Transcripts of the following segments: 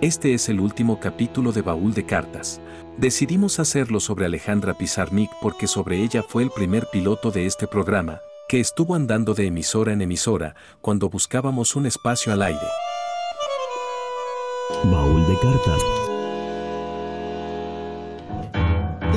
Este es el último capítulo de Baúl de Cartas. Decidimos hacerlo sobre Alejandra Pizarnik porque sobre ella fue el primer piloto de este programa, que estuvo andando de emisora en emisora cuando buscábamos un espacio al aire. Baúl de Cartas.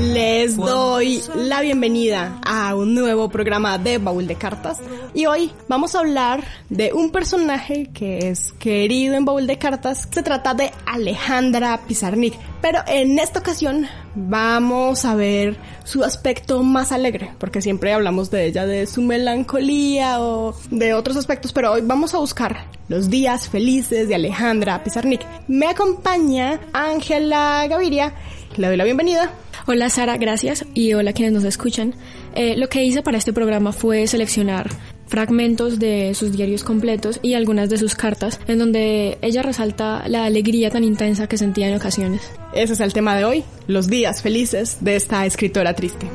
Les doy la bienvenida a un nuevo programa de Baúl de Cartas y hoy vamos a hablar de un personaje que es querido en Baúl de Cartas. Se trata de Alejandra Pizarnik, pero en esta ocasión vamos a ver su aspecto más alegre, porque siempre hablamos de ella, de su melancolía o de otros aspectos, pero hoy vamos a buscar los días felices de Alejandra Pizarnik. Me acompaña Ángela Gaviria, le doy la bienvenida. Hola Sara, gracias y hola quienes nos escuchan. Eh, lo que hice para este programa fue seleccionar fragmentos de sus diarios completos y algunas de sus cartas, en donde ella resalta la alegría tan intensa que sentía en ocasiones. Ese es el tema de hoy, los días felices de esta escritora triste.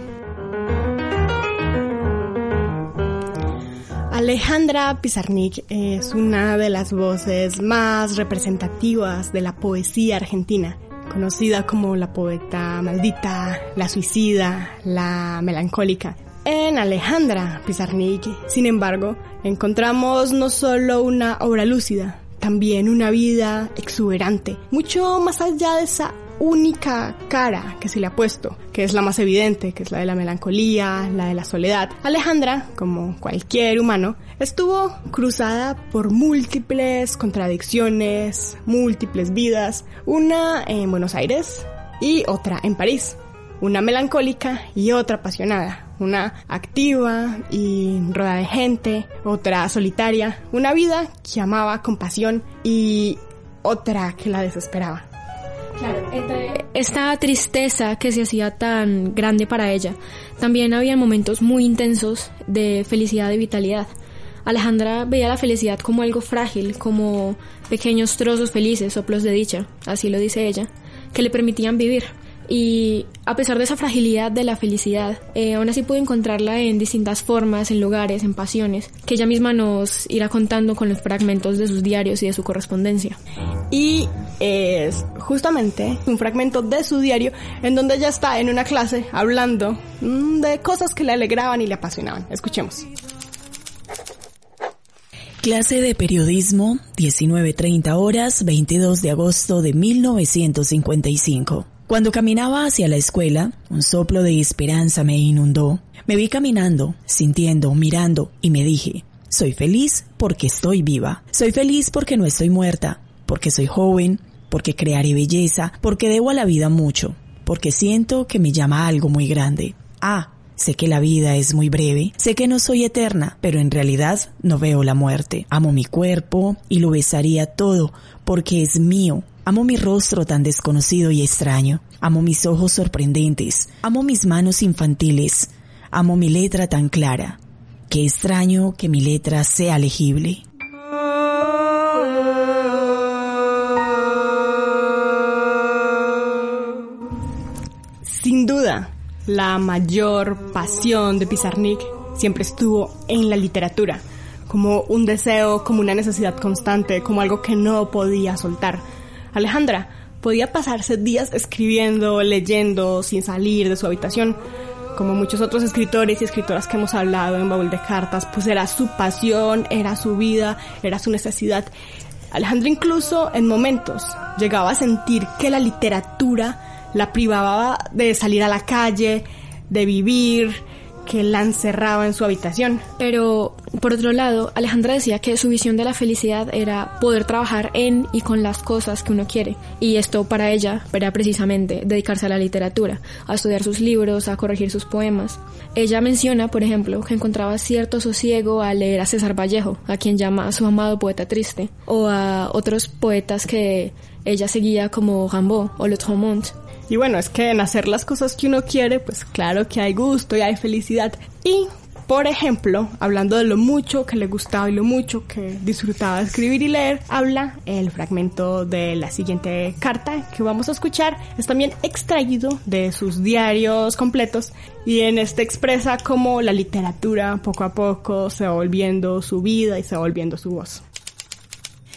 Alejandra Pizarnik es una de las voces más representativas de la poesía argentina conocida como la poeta maldita, la suicida, la melancólica. En Alejandra Pizarnik, sin embargo, encontramos no solo una obra lúcida, también una vida exuberante, mucho más allá de esa única cara que se le ha puesto, que es la más evidente, que es la de la melancolía, la de la soledad. Alejandra, como cualquier humano, estuvo cruzada por múltiples contradicciones, múltiples vidas, una en Buenos Aires y otra en París, una melancólica y otra apasionada, una activa y rodeada de gente, otra solitaria, una vida que amaba con pasión y otra que la desesperaba. Claro, esta tristeza que se hacía tan grande para ella, también había momentos muy intensos de felicidad y vitalidad. Alejandra veía la felicidad como algo frágil, como pequeños trozos felices, soplos de dicha, así lo dice ella, que le permitían vivir. Y a pesar de esa fragilidad de la felicidad, eh, aún así pudo encontrarla en distintas formas, en lugares, en pasiones, que ella misma nos irá contando con los fragmentos de sus diarios y de su correspondencia. Y es justamente un fragmento de su diario en donde ella está en una clase hablando mm, de cosas que le alegraban y le apasionaban. Escuchemos. Clase de periodismo, 19.30 horas, 22 de agosto de 1955. Cuando caminaba hacia la escuela, un soplo de esperanza me inundó. Me vi caminando, sintiendo, mirando y me dije, soy feliz porque estoy viva. Soy feliz porque no estoy muerta, porque soy joven, porque crearé belleza, porque debo a la vida mucho, porque siento que me llama algo muy grande. Ah, Sé que la vida es muy breve, sé que no soy eterna, pero en realidad no veo la muerte. Amo mi cuerpo y lo besaría todo porque es mío, Amo mi rostro tan desconocido y extraño. Amo mis ojos sorprendentes. Amo mis manos infantiles. Amo mi letra tan clara. Qué extraño que mi letra sea legible. Sin duda, la mayor pasión de Pizarnik siempre estuvo en la literatura, como un deseo, como una necesidad constante, como algo que no podía soltar Alejandra podía pasarse días escribiendo, leyendo, sin salir de su habitación. Como muchos otros escritores y escritoras que hemos hablado en Baúl de Cartas, pues era su pasión, era su vida, era su necesidad. Alejandra incluso en momentos llegaba a sentir que la literatura la privaba de salir a la calle, de vivir, que la encerraba en su habitación. Pero, por otro lado, Alejandra decía que su visión de la felicidad era poder trabajar en y con las cosas que uno quiere. Y esto para ella era precisamente dedicarse a la literatura, a estudiar sus libros, a corregir sus poemas. Ella menciona, por ejemplo, que encontraba cierto sosiego al leer a César Vallejo, a quien llama a su amado poeta triste, o a otros poetas que ella seguía como Rimbaud o Le Tromont, y bueno, es que en hacer las cosas que uno quiere, pues claro que hay gusto y hay felicidad. Y, por ejemplo, hablando de lo mucho que le gustaba y lo mucho que disfrutaba escribir y leer, habla el fragmento de la siguiente carta que vamos a escuchar. Es también extraído de sus diarios completos y en este expresa cómo la literatura poco a poco se va volviendo su vida y se va volviendo su voz.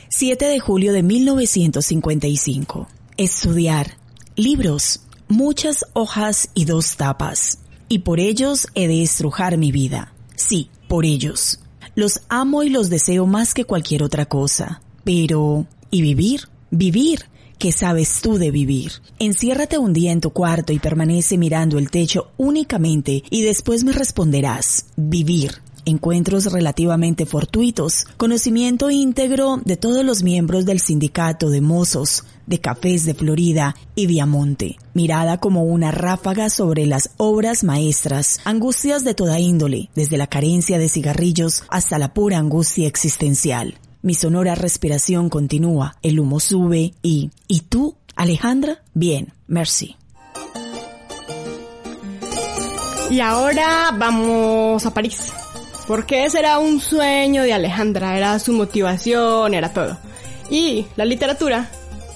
7 de julio de 1955. Estudiar. Libros. Muchas hojas y dos tapas. Y por ellos he de estrujar mi vida. Sí, por ellos. Los amo y los deseo más que cualquier otra cosa. Pero, ¿y vivir? Vivir. ¿Qué sabes tú de vivir? Enciérrate un día en tu cuarto y permanece mirando el techo únicamente y después me responderás, vivir. Encuentros relativamente fortuitos, conocimiento íntegro de todos los miembros del sindicato de mozos, de cafés de Florida y Viamonte. Mirada como una ráfaga sobre las obras maestras, angustias de toda índole, desde la carencia de cigarrillos hasta la pura angustia existencial. Mi sonora respiración continúa, el humo sube y... ¿Y tú, Alejandra? Bien, merci. Y ahora vamos a París. Porque ese era un sueño de Alejandra, era su motivación, era todo. Y la literatura,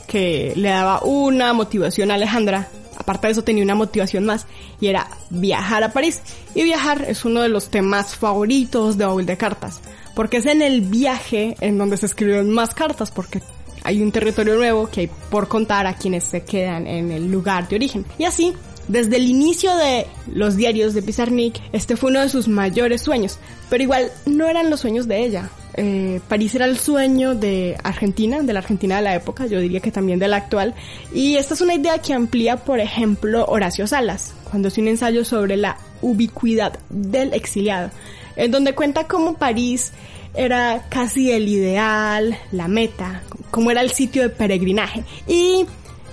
que le daba una motivación a Alejandra, aparte de eso tenía una motivación más, y era viajar a París. Y viajar es uno de los temas favoritos de Baúl de Cartas porque es en el viaje en donde se escriben más cartas, porque hay un territorio nuevo que hay por contar a quienes se quedan en el lugar de origen. Y así, desde el inicio de los diarios de Pizarnik, este fue uno de sus mayores sueños, pero igual no eran los sueños de ella. Eh, París era el sueño de Argentina, de la Argentina de la época, yo diría que también de la actual, y esta es una idea que amplía, por ejemplo, Horacio Salas, cuando hace un ensayo sobre la ubicuidad del exiliado en donde cuenta cómo París era casi el ideal, la meta, cómo era el sitio de peregrinaje. Y,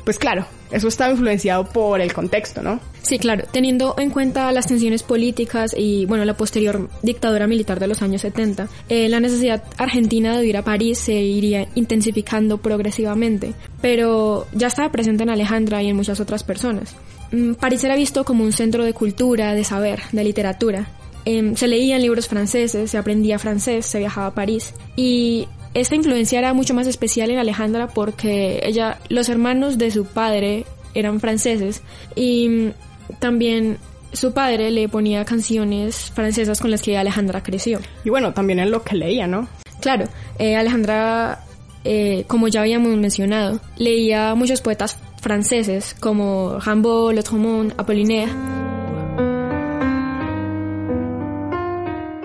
pues claro, eso estaba influenciado por el contexto, ¿no? Sí, claro, teniendo en cuenta las tensiones políticas y, bueno, la posterior dictadura militar de los años 70, eh, la necesidad argentina de ir a París se iría intensificando progresivamente, pero ya estaba presente en Alejandra y en muchas otras personas. Mm, París era visto como un centro de cultura, de saber, de literatura, Em, se leían libros franceses, se aprendía francés, se viajaba a París. Y esta influencia era mucho más especial en Alejandra porque ella, los hermanos de su padre eran franceses y mm, también su padre le ponía canciones francesas con las que Alejandra creció. Y bueno, también en lo que leía, ¿no? Claro, eh, Alejandra, eh, como ya habíamos mencionado, leía muchos poetas franceses como Rimbaud, Lautréamont, Apollinaire.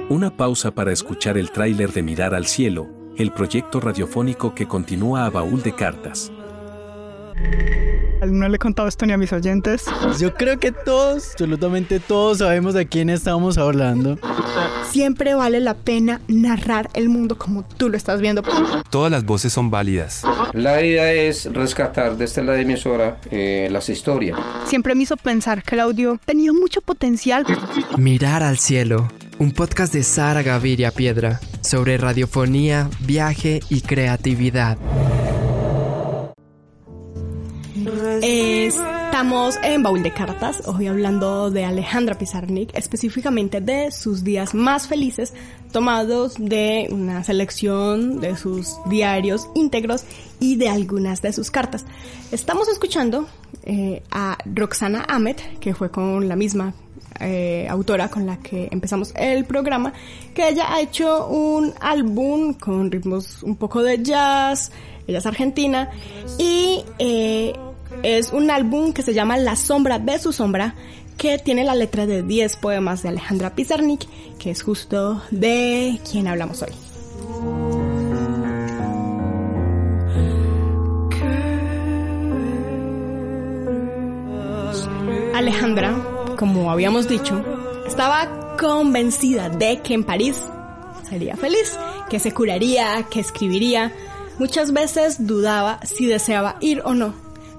Una pausa para escuchar el tráiler de Mirar al Cielo, el proyecto radiofónico que continúa a Baúl de Cartas. No le he contado esto ni a mis oyentes. Yo creo que todos, absolutamente todos sabemos de quién estamos hablando. Siempre vale la pena narrar el mundo como tú lo estás viendo. Todas las voces son válidas. La idea es rescatar desde la emisora eh, las historias. Siempre me hizo pensar que el audio tenía mucho potencial. Mirar al cielo un podcast de Sara Gaviria Piedra sobre radiofonía, viaje y creatividad. Estamos en Baúl de Cartas, hoy hablando de Alejandra Pizarnik, específicamente de sus días más felices, tomados de una selección de sus diarios íntegros y de algunas de sus cartas. Estamos escuchando eh, a Roxana Ahmed, que fue con la misma eh, autora con la que empezamos el programa, que ella ha hecho un álbum con ritmos un poco de jazz, ella es argentina, y eh, es un álbum que se llama La sombra de su sombra, que tiene la letra de 10 poemas de Alejandra Pizarnik, que es justo de quien hablamos hoy. Alejandra como habíamos dicho, estaba convencida de que en París sería feliz, que se curaría, que escribiría. Muchas veces dudaba si deseaba ir o no,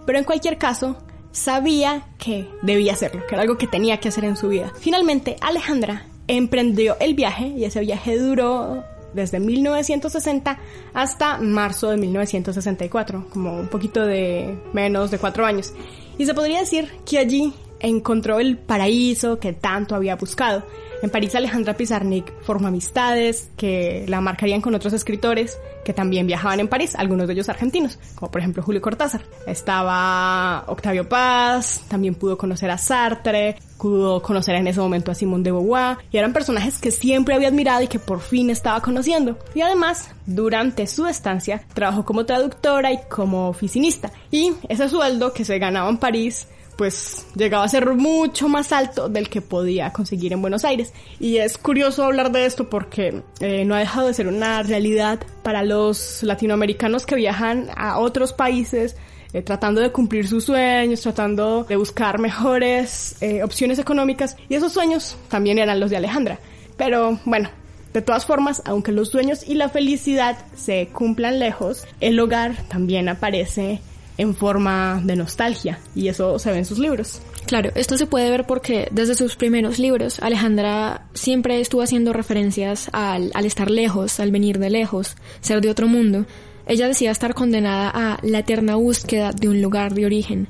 pero en cualquier caso, sabía que debía hacerlo, que era algo que tenía que hacer en su vida. Finalmente, Alejandra emprendió el viaje y ese viaje duró desde 1960 hasta marzo de 1964, como un poquito de menos de cuatro años. Y se podría decir que allí encontró el paraíso que tanto había buscado. En París Alejandra Pizarnik formó amistades que la marcarían con otros escritores que también viajaban en París, algunos de ellos argentinos, como por ejemplo Julio Cortázar. Estaba Octavio Paz, también pudo conocer a Sartre, pudo conocer en ese momento a Simone de Beauvoir, y eran personajes que siempre había admirado y que por fin estaba conociendo. Y además, durante su estancia, trabajó como traductora y como oficinista. Y ese sueldo que se ganaba en París pues llegaba a ser mucho más alto del que podía conseguir en Buenos Aires. Y es curioso hablar de esto porque eh, no ha dejado de ser una realidad para los latinoamericanos que viajan a otros países eh, tratando de cumplir sus sueños, tratando de buscar mejores eh, opciones económicas. Y esos sueños también eran los de Alejandra. Pero bueno, de todas formas, aunque los sueños y la felicidad se cumplan lejos, el hogar también aparece en forma de nostalgia y eso se ve en sus libros. Claro, esto se puede ver porque desde sus primeros libros Alejandra siempre estuvo haciendo referencias al, al estar lejos, al venir de lejos, ser de otro mundo. Ella decía estar condenada a la eterna búsqueda de un lugar de origen.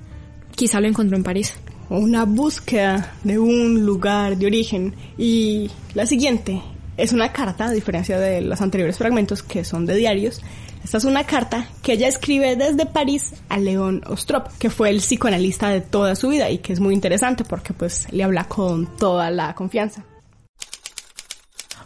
Quizá lo encontró en París. Una búsqueda de un lugar de origen. Y la siguiente es una carta, a diferencia de los anteriores fragmentos que son de diarios, esta es una carta que ella escribe desde París a León Ostrop, que fue el psicoanalista de toda su vida y que es muy interesante porque pues le habla con toda la confianza.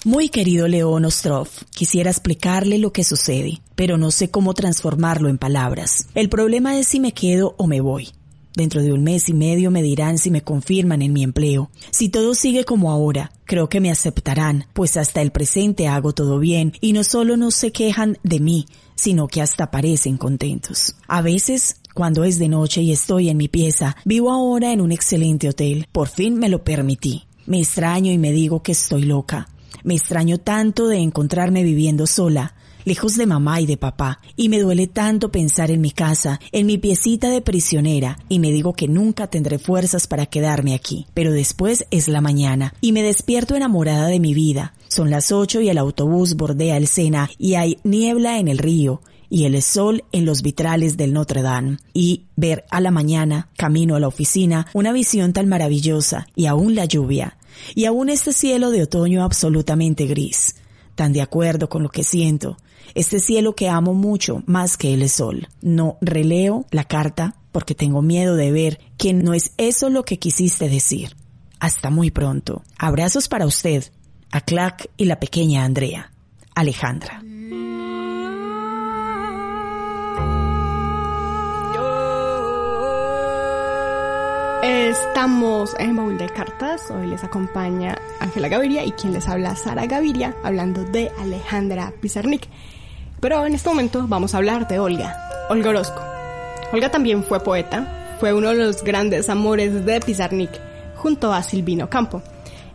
Muy querido León Ostrov, quisiera explicarle lo que sucede, pero no sé cómo transformarlo en palabras. El problema es si me quedo o me voy. Dentro de un mes y medio me dirán si me confirman en mi empleo. Si todo sigue como ahora, creo que me aceptarán, pues hasta el presente hago todo bien y no solo no se quejan de mí, sino que hasta parecen contentos. A veces cuando es de noche y estoy en mi pieza, vivo ahora en un excelente hotel. Por fin me lo permití. Me extraño y me digo que estoy loca. Me extraño tanto de encontrarme viviendo sola, lejos de mamá y de papá, y me duele tanto pensar en mi casa, en mi piecita de prisionera, y me digo que nunca tendré fuerzas para quedarme aquí. Pero después es la mañana, y me despierto enamorada de mi vida. Son las ocho y el autobús bordea el Sena, y hay niebla en el río, y el sol en los vitrales del Notre Dame, y ver a la mañana, camino a la oficina, una visión tan maravillosa, y aún la lluvia, y aún este cielo de otoño absolutamente gris, tan de acuerdo con lo que siento, este cielo que amo mucho más que el sol. No releo la carta porque tengo miedo de ver que no es eso lo que quisiste decir. Hasta muy pronto. Abrazos para usted, a Clack y la pequeña Andrea. Alejandra. Estamos en Baúl de Cartas. Hoy les acompaña Ángela Gaviria y quien les habla Sara Gaviria, hablando de Alejandra Pizarnik. Pero en este momento vamos a hablar de Olga, Olga Orozco. Olga también fue poeta, fue uno de los grandes amores de Pizarnik junto a Silvino Campo.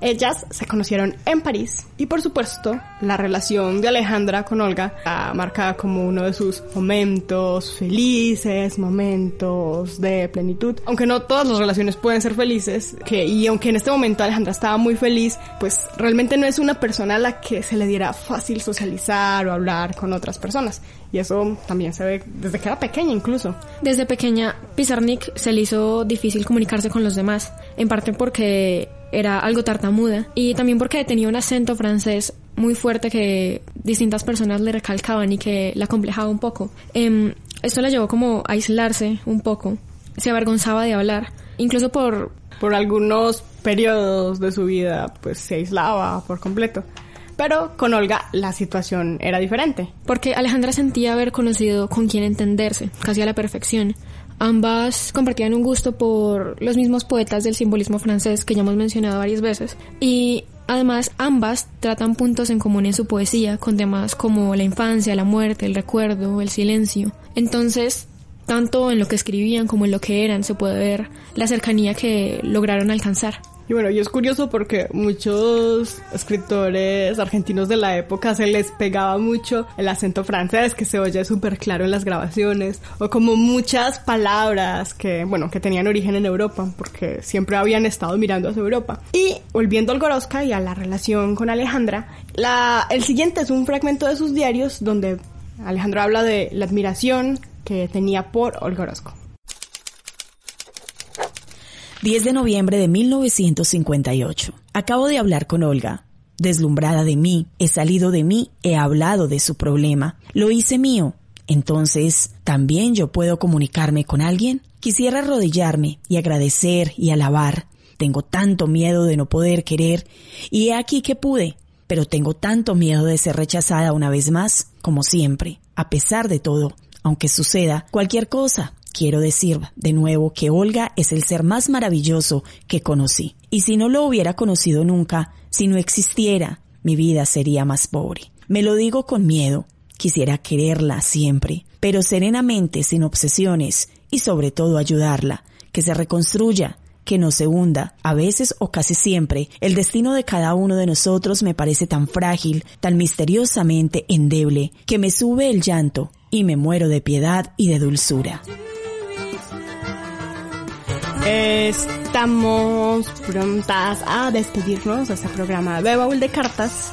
Ellas se conocieron en París y por supuesto la relación de Alejandra con Olga está marcada como uno de sus momentos felices, momentos de plenitud. Aunque no todas las relaciones pueden ser felices, y aunque en este momento Alejandra estaba muy feliz, pues realmente no es una persona a la que se le diera fácil socializar o hablar con otras personas. Y eso también se ve desde que era pequeña incluso. Desde pequeña, Pizarnik se le hizo difícil comunicarse con los demás, en parte porque era algo tartamuda y también porque tenía un acento francés muy fuerte que distintas personas le recalcaban y que la complejaba un poco. Eh, esto la llevó como a aislarse un poco, se avergonzaba de hablar, incluso por... Por algunos periodos de su vida pues se aislaba por completo. Pero con Olga la situación era diferente. Porque Alejandra sentía haber conocido con quien entenderse, casi a la perfección. Ambas compartían un gusto por los mismos poetas del simbolismo francés que ya hemos mencionado varias veces y además ambas tratan puntos en común en su poesía con temas como la infancia, la muerte, el recuerdo, el silencio. Entonces, tanto en lo que escribían como en lo que eran se puede ver la cercanía que lograron alcanzar. Y bueno, y es curioso porque muchos escritores argentinos de la época se les pegaba mucho el acento francés que se oye súper claro en las grabaciones o como muchas palabras que, bueno, que tenían origen en Europa porque siempre habían estado mirando hacia Europa. Y volviendo al Gorosca y a la relación con Alejandra, la, el siguiente es un fragmento de sus diarios donde Alejandro habla de la admiración que tenía por Olga Orozco. 10 de noviembre de 1958. Acabo de hablar con Olga. Deslumbrada de mí, he salido de mí, he hablado de su problema. Lo hice mío. Entonces, ¿también yo puedo comunicarme con alguien? Quisiera arrodillarme y agradecer y alabar. Tengo tanto miedo de no poder querer y he aquí que pude, pero tengo tanto miedo de ser rechazada una vez más, como siempre, a pesar de todo, aunque suceda cualquier cosa. Quiero decir de nuevo que Olga es el ser más maravilloso que conocí. Y si no lo hubiera conocido nunca, si no existiera, mi vida sería más pobre. Me lo digo con miedo. Quisiera quererla siempre, pero serenamente, sin obsesiones, y sobre todo ayudarla, que se reconstruya, que no se hunda. A veces o casi siempre, el destino de cada uno de nosotros me parece tan frágil, tan misteriosamente endeble, que me sube el llanto y me muero de piedad y de dulzura. Estamos prontas a despedirnos de este programa de Baúl de Cartas.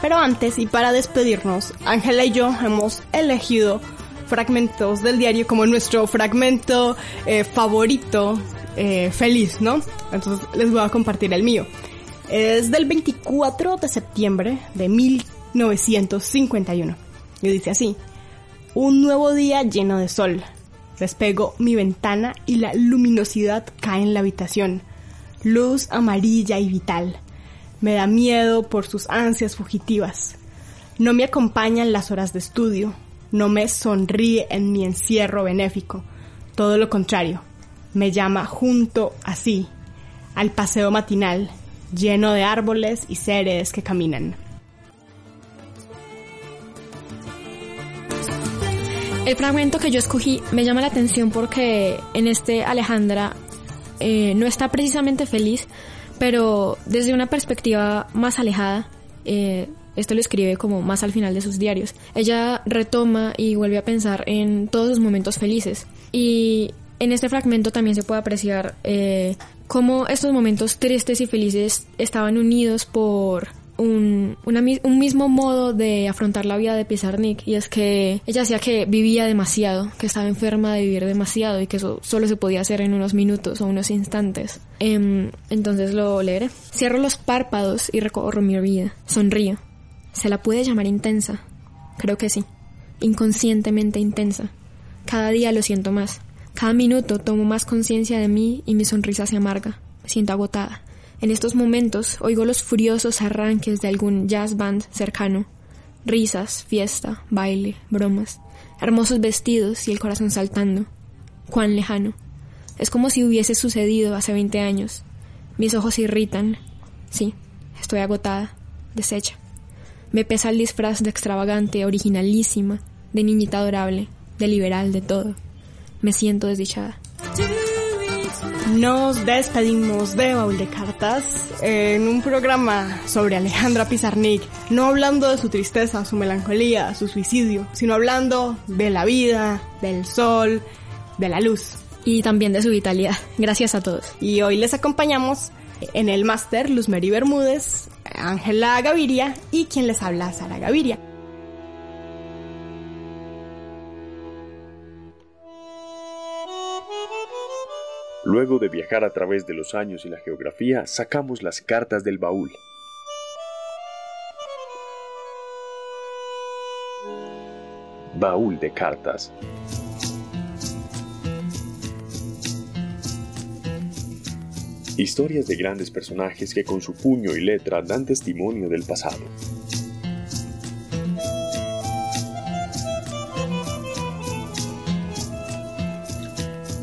Pero antes y para despedirnos, Ángela y yo hemos elegido fragmentos del diario como nuestro fragmento eh, favorito eh, feliz, ¿no? Entonces les voy a compartir el mío. Es del 24 de septiembre de 1951. Y dice así, un nuevo día lleno de sol. Despego mi ventana y la luminosidad cae en la habitación. Luz amarilla y vital. Me da miedo por sus ansias fugitivas. No me acompañan las horas de estudio. No me sonríe en mi encierro benéfico. Todo lo contrario. Me llama junto así al paseo matinal, lleno de árboles y seres que caminan. El fragmento que yo escogí me llama la atención porque en este Alejandra eh, no está precisamente feliz, pero desde una perspectiva más alejada, eh, esto lo escribe como más al final de sus diarios. Ella retoma y vuelve a pensar en todos sus momentos felices. Y en este fragmento también se puede apreciar eh, cómo estos momentos tristes y felices estaban unidos por un, un mismo modo de afrontar la vida de Pizarnik y es que ella decía que vivía demasiado, que estaba enferma de vivir demasiado y que eso solo se podía hacer en unos minutos o unos instantes. Em, entonces lo leeré. Cierro los párpados y recorro mi vida. Sonrío. ¿Se la puede llamar intensa? Creo que sí. Inconscientemente intensa. Cada día lo siento más. Cada minuto tomo más conciencia de mí y mi sonrisa se amarga. Me siento agotada. En estos momentos oigo los furiosos arranques de algún jazz band cercano. Risas, fiesta, baile, bromas, hermosos vestidos y el corazón saltando. Cuán lejano. Es como si hubiese sucedido hace veinte años. Mis ojos irritan. Sí, estoy agotada, deshecha. Me pesa el disfraz de extravagante, originalísima, de niñita adorable, de liberal, de todo. Me siento desdichada. Nos despedimos de Baúl de Cartas en un programa sobre Alejandra Pizarnik, no hablando de su tristeza, su melancolía, su suicidio, sino hablando de la vida, del sol, de la luz. Y también de su vitalidad. Gracias a todos. Y hoy les acompañamos en el máster Luz Mary Bermúdez, Ángela Gaviria y quien les habla, Sara Gaviria. Luego de viajar a través de los años y la geografía, sacamos las cartas del baúl. Baúl de cartas. Historias de grandes personajes que con su puño y letra dan testimonio del pasado.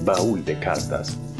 Baúl de cartas.